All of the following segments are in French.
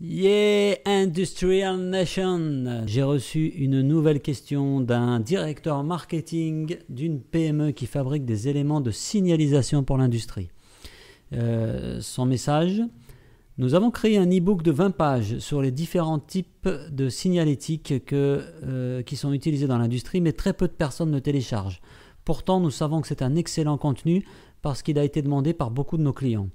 Yeah, Industrial Nation J'ai reçu une nouvelle question d'un directeur marketing d'une PME qui fabrique des éléments de signalisation pour l'industrie. Euh, son message Nous avons créé un e-book de 20 pages sur les différents types de signalétique que, euh, qui sont utilisés dans l'industrie, mais très peu de personnes le téléchargent. Pourtant, nous savons que c'est un excellent contenu parce qu'il a été demandé par beaucoup de nos clients.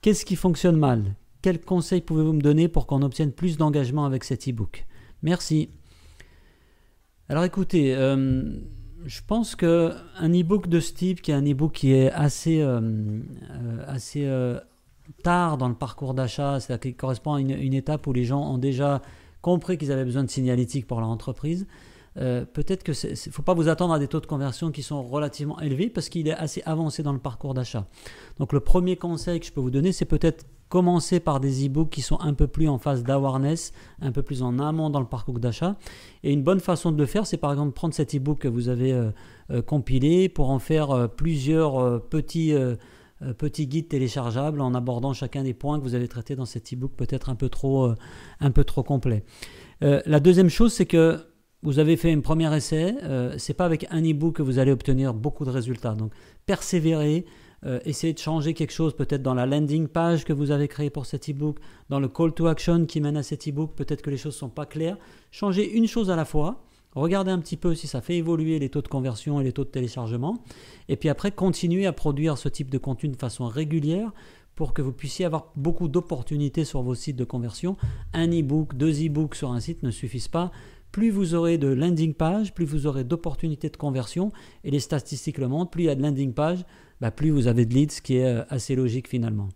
Qu'est-ce qui fonctionne mal? Quels conseils pouvez-vous me donner pour qu'on obtienne plus d'engagement avec cet e-book? Merci. Alors écoutez, euh, je pense que un e-book de ce type, qui est un e-book qui est assez, euh, euh, assez tard dans le parcours d'achat, c'est-à-dire qui correspond à une, étape où les gens ont déjà compris qu'ils avaient besoin de signalétique pour leur entreprise, peut-être que ne faut pas vous attendre à des taux de conversion qui sont relativement élevés parce qu'il est assez avancé dans le parcours d'achat. Donc le premier conseil que je peux vous donner, c'est peut-être commencer par des e-books qui sont un peu plus en phase d'awareness, un peu plus en amont dans le parcours d'achat. Et une bonne façon de le faire, c'est par exemple prendre cet e-book que vous avez euh, euh, compilé pour en faire plusieurs petits petits guides téléchargeables en abordant chacun des points que vous avez traités dans cet e-book peut-être un peu trop un peu trop complet. la deuxième chose, c'est que vous avez fait un premier essai, euh, c'est pas avec un e-book que vous allez obtenir beaucoup de résultats. Donc persévérez, euh, essayez de changer quelque chose peut-être dans la landing page que vous avez créée pour cet e-book, dans le call to action qui mène à cet e-book, peut-être que les choses sont pas claires. Changez une chose à la fois. Regardez un petit peu si ça fait évoluer les taux de conversion et les taux de téléchargement. Et puis après, continuez à produire ce type de contenu de façon régulière pour que vous puissiez avoir beaucoup d'opportunités sur vos sites de conversion. Un e-book, deux e-books sur un site ne suffisent pas plus vous aurez de landing page, plus vous aurez d'opportunités de conversion, et les statistiques le montrent, plus il y a de landing page, bah, plus vous avez de leads, ce qui est euh, assez logique finalement.